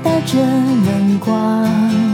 打着能光，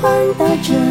宽大着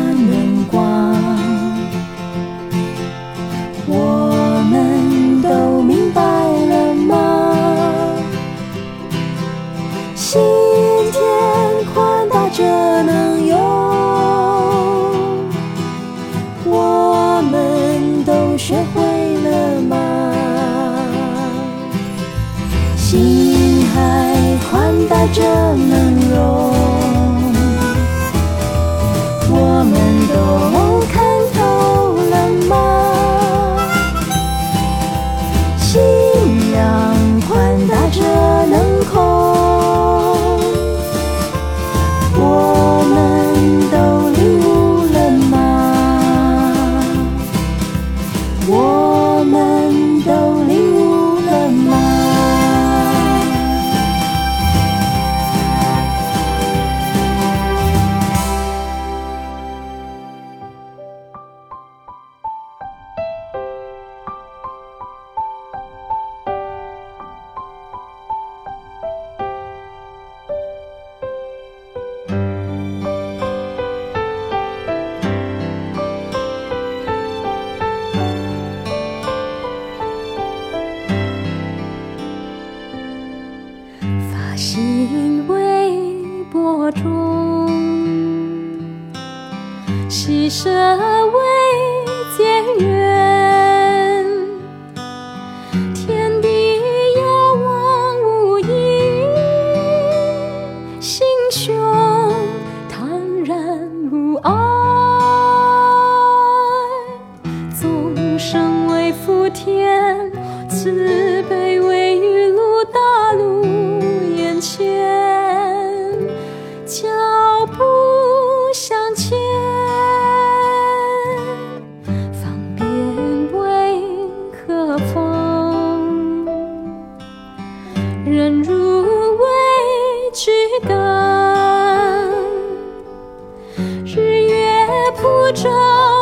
照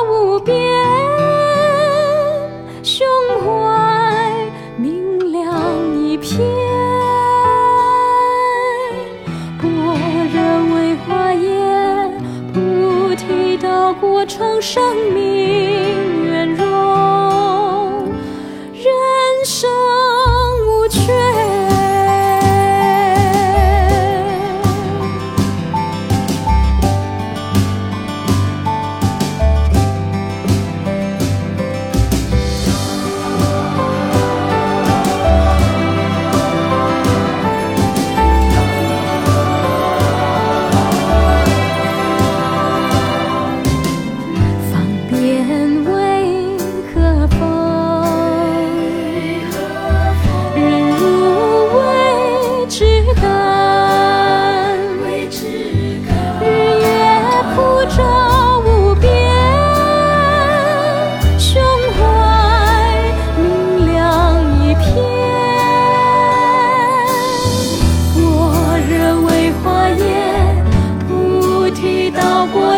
无边，胸怀明亮一片。般若为花叶，菩提道过成生命。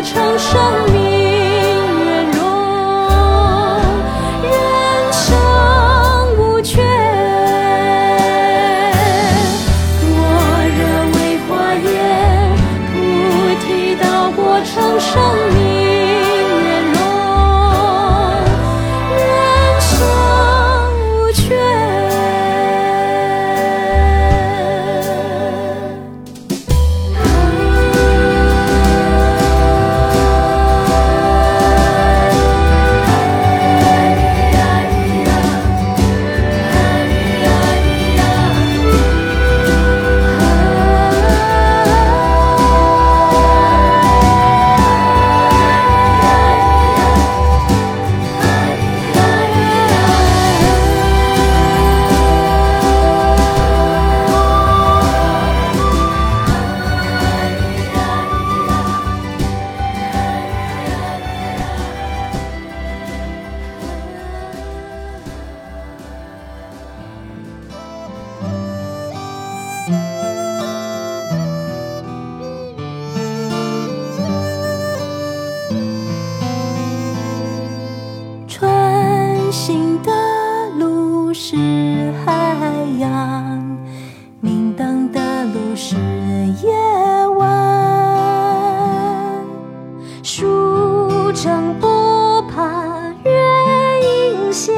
成生命。海洋，明灯的路是夜晚，书城不怕月影斜，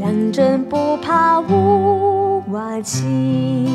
良人不怕屋瓦倾。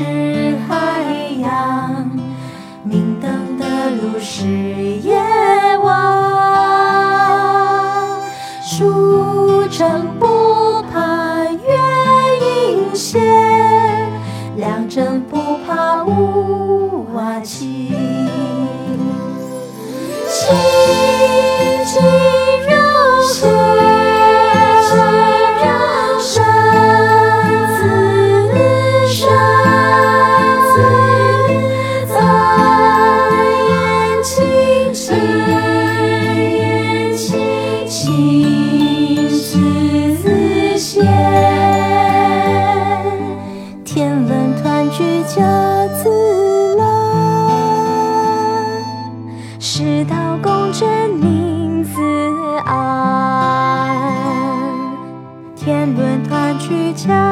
是海洋，明灯的路是夜晚。书生不怕月影斜，良人不怕雾瓦青。自乱，世道公正宁自安，天伦团聚家。